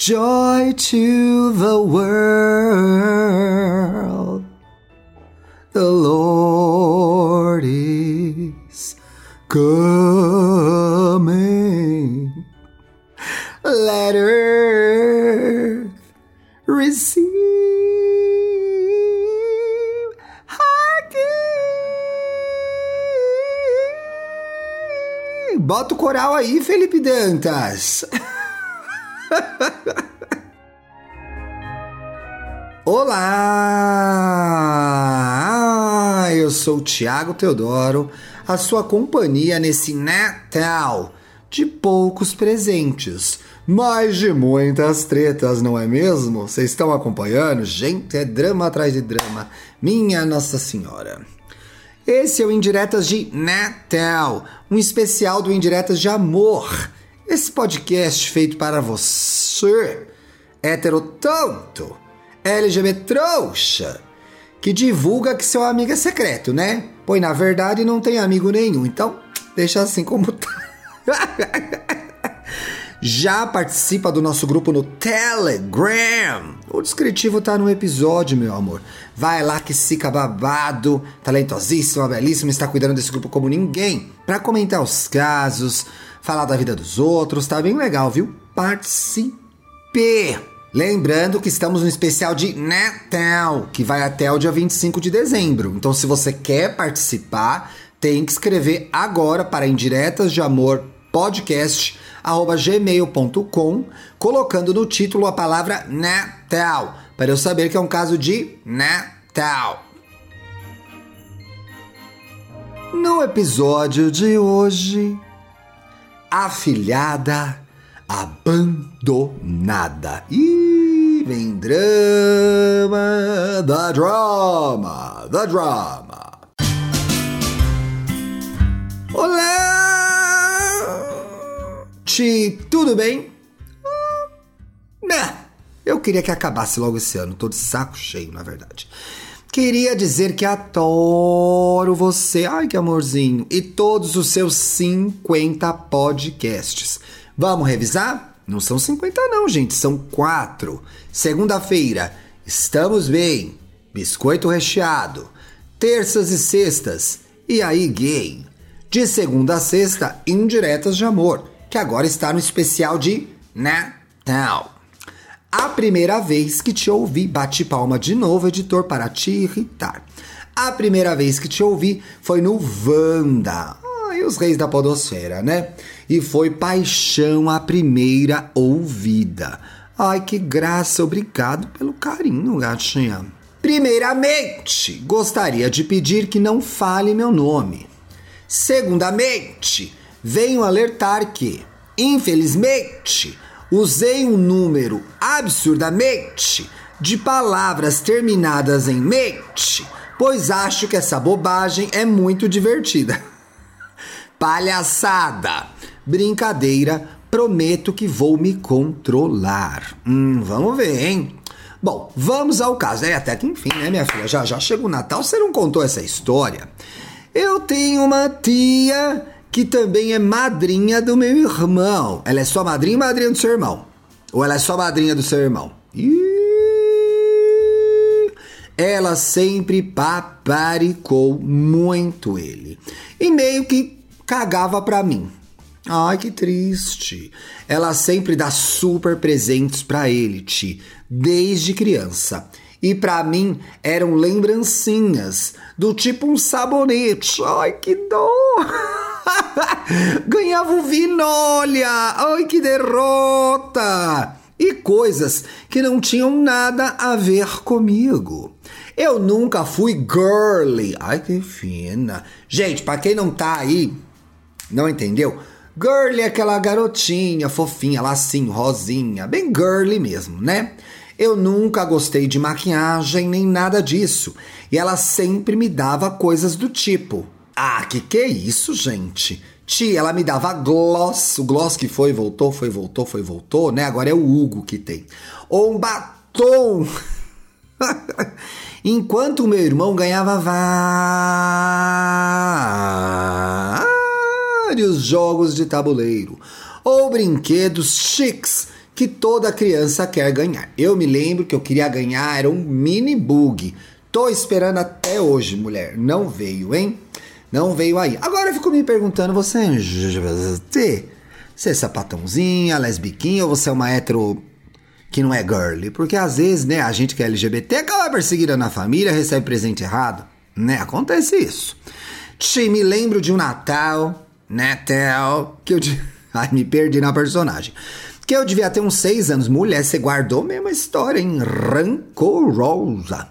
joy to the world. The Lord is coming. Let earth receive her. Bota o coral aí, Felipe Dantas. Olá! Eu sou o Tiago Teodoro, a sua companhia nesse Natal de poucos presentes, mas de muitas tretas, não é mesmo? Vocês estão acompanhando? Gente, é drama atrás de drama. Minha Nossa Senhora. Esse é o Indiretas de Natal, um especial do Indiretas de Amor. Esse podcast feito para você, hétero tonto, LGBT trouxa, que divulga que seu amigo é secreto, né? Pois na verdade não tem amigo nenhum, então deixa assim como tá. Já participa do nosso grupo no Telegram. O descritivo tá no episódio, meu amor. Vai lá que fica babado, talentosíssima, belíssima, está cuidando desse grupo como ninguém. Para comentar os casos, falar da vida dos outros, tá bem legal, viu? Participe! Lembrando que estamos no especial de Natal, que vai até o dia 25 de dezembro. Então, se você quer participar, tem que escrever agora para indiretas de amor podcast gmail.com, colocando no título a palavra Natal, para eu saber que é um caso de Natal. No episódio de hoje, a filhada abandonada. E vem drama, da drama, da drama. Ti, tudo bem? Ah, né, eu queria que acabasse logo esse ano, tô de saco cheio, na verdade. Queria dizer que adoro você, ai que amorzinho, e todos os seus 50 podcasts. Vamos revisar? Não são 50 não, gente, são quatro. Segunda-feira, estamos bem. Biscoito recheado. Terças e sextas, e aí gay. De segunda a sexta, indiretas de amor, que agora está no especial de Natal. A primeira vez que te ouvi, bate palma de novo, editor, para te irritar. A primeira vez que te ouvi foi no Wanda. Ai, os reis da podosfera, né? E foi paixão a primeira ouvida. Ai, que graça, obrigado pelo carinho, gatinha. Primeiramente, gostaria de pedir que não fale meu nome. Segundamente, venho alertar que, infelizmente, usei um número absurdamente de palavras terminadas em mente, pois acho que essa bobagem é muito divertida. Palhaçada! Brincadeira, prometo que vou me controlar. Hum, vamos ver, hein? Bom, vamos ao caso. É até que enfim, né, minha filha? Já já o Natal, você não contou essa história? Eu tenho uma tia que também é madrinha do meu irmão. Ela é só madrinha e madrinha do seu irmão? Ou ela é só madrinha do seu irmão? Ela sempre paparicou muito ele. E meio que cagava pra mim. Ai, que triste. Ela sempre dá super presentes pra ele, Ti, desde criança. E para mim eram lembrancinhas, do tipo um sabonete. Ai, que dor! Ganhava o vinolha! Ai, que derrota! E coisas que não tinham nada a ver comigo. Eu nunca fui girly. Ai, que fina. Gente, para quem não tá aí, não entendeu? Girly é aquela garotinha fofinha, lacinho, rosinha, bem girly mesmo, né? Eu nunca gostei de maquiagem nem nada disso. E ela sempre me dava coisas do tipo: Ah, que que é isso, gente? Tia, ela me dava gloss, o gloss que foi, voltou, foi, voltou, foi, voltou, né? Agora é o Hugo que tem. Ou um batom. Enquanto o meu irmão ganhava vários jogos de tabuleiro ou brinquedos chiques que toda criança quer ganhar. Eu me lembro que eu queria ganhar era um mini bug. Tô esperando até hoje, mulher. Não veio, hein? Não veio aí. Agora eu fico me perguntando, você é você é sapatãozinha, lesbiquinha ou você é uma hétero que não é girly? Porque às vezes, né, a gente que é LGBT acaba perseguida na família, recebe presente errado, né? Acontece isso. Te me lembro de um Natal, Natal, que eu. Ai, me perdi na personagem. Que eu devia ter uns seis anos. Mulher, você guardou a história, hein? Rancorosa.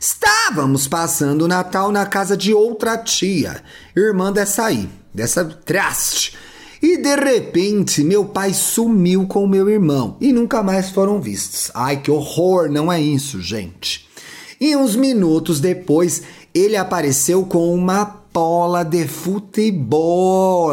Estávamos passando o Natal na casa de outra tia, irmã dessa aí, dessa traste. E de repente, meu pai sumiu com meu irmão e nunca mais foram vistos. Ai, que horror, não é isso, gente. E uns minutos depois, ele apareceu com uma bola de futebol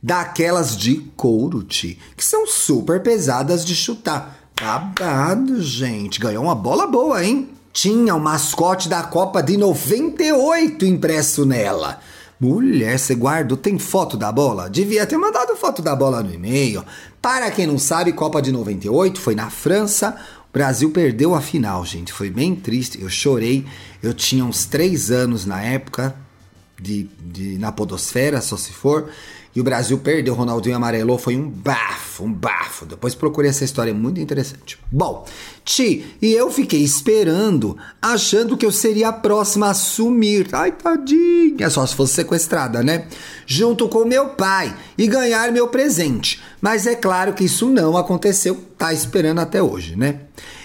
daquelas de couro, que são super pesadas de chutar. Babado, gente. Ganhou uma bola boa, hein? Tinha o mascote da Copa de 98 impresso nela. Mulher, você guardou? Tem foto da bola? Devia ter mandado foto da bola no e-mail. Para quem não sabe, Copa de 98 foi na França. O Brasil perdeu a final, gente. Foi bem triste. Eu chorei. Eu tinha uns três anos na época de, de na podosfera, só se for e o Brasil perdeu, o Ronaldinho amarelou, foi um bafo, um bafo. Depois procurei essa história, é muito interessante. Bom, Ti, e eu fiquei esperando, achando que eu seria a próxima a sumir. Ai, tadinha, só se fosse sequestrada, né? Junto com meu pai e ganhar meu presente. Mas é claro que isso não aconteceu, tá esperando até hoje, né?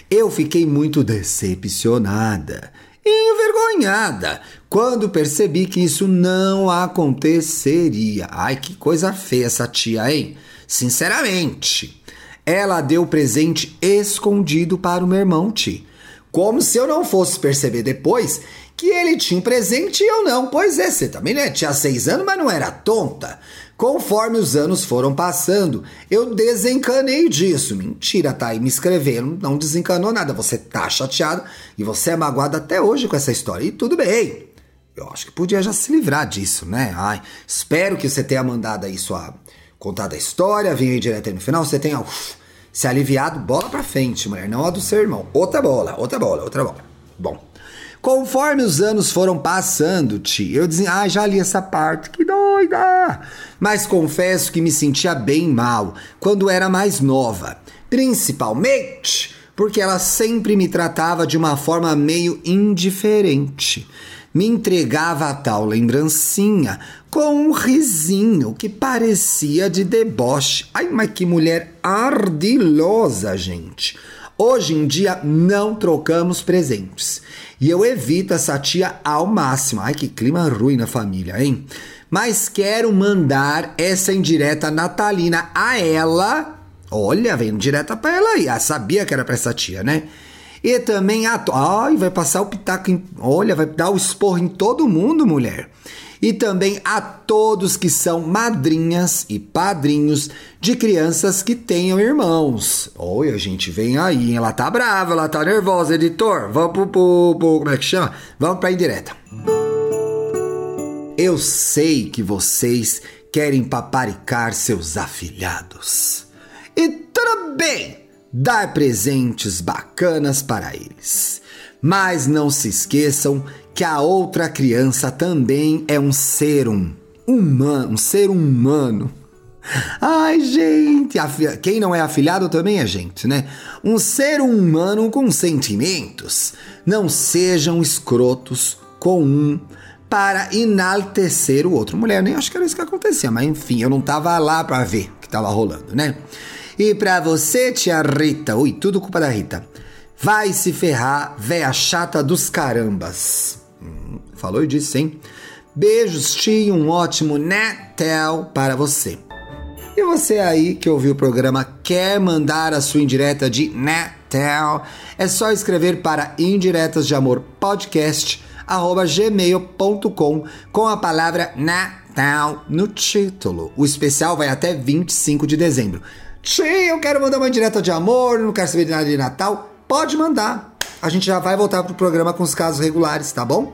Eu fiquei muito decepcionada envergonhada quando percebi que isso não aconteceria. Ai, que coisa feia essa tia, hein? Sinceramente. Ela deu presente escondido para o meu irmão Ti. Como se eu não fosse perceber depois que ele tinha um presente e eu não. Pois é, você também né? tinha seis anos, mas não era tonta. Conforme os anos foram passando, eu desencanei disso. Mentira, tá aí me escrevendo, não desencanou nada. Você tá chateado e você é magoado até hoje com essa história. E tudo bem. Eu acho que podia já se livrar disso, né? Ai, espero que você tenha mandado aí sua contada a história, venha aí direto aí no final, você tenha uf, se aliviado, bola pra frente, mulher, não a do seu irmão. Outra bola, outra bola, outra bola. Bom, Conforme os anos foram passando, Ti, eu dizia, ah, já li essa parte, que doida! Mas confesso que me sentia bem mal quando era mais nova, principalmente porque ela sempre me tratava de uma forma meio indiferente. Me entregava a tal lembrancinha com um risinho que parecia de deboche. Ai, mas que mulher ardilosa, gente! Hoje em dia não trocamos presentes. E eu evito essa tia ao máximo. Ai, que clima ruim na família, hein? Mas quero mandar essa indireta natalina a ela. Olha, vem direta pra ela aí. Ah, sabia que era pra essa tia, né? E também a. Ai, vai passar o pitaco em. Olha, vai dar o esporro em todo mundo, mulher e também a todos que são madrinhas e padrinhos de crianças que tenham irmãos. Oi, a gente vem aí, ela tá brava, ela tá nervosa, editor. Vamos pro, pro, pro como é que chama? Vamos pra indireta. Eu sei que vocês querem paparicar seus afilhados. E bem dar presentes bacanas para eles. Mas não se esqueçam que a outra criança também é um ser um, humano, um ser humano. Ai, gente, quem não é afilhado também é gente, né? Um ser humano com sentimentos. Não sejam escrotos com um para enaltecer o outro. Mulher, nem acho que era isso que acontecia, mas enfim, eu não tava lá para ver o que tava rolando, né? E para você, tia Rita, ui, tudo culpa da Rita. Vai se ferrar, véia chata dos carambas. Falou e disse, hein? Beijos, tio, um ótimo Natal para você. E você aí que ouviu o programa quer mandar a sua indireta de Natal? É só escrever para indiretas de amor podcast gmail.com com a palavra Natal no título. O especial vai até 25 de dezembro. Tio, eu quero mandar uma indireta de amor, não quero saber de nada de Natal pode mandar. A gente já vai voltar pro programa com os casos regulares, tá bom?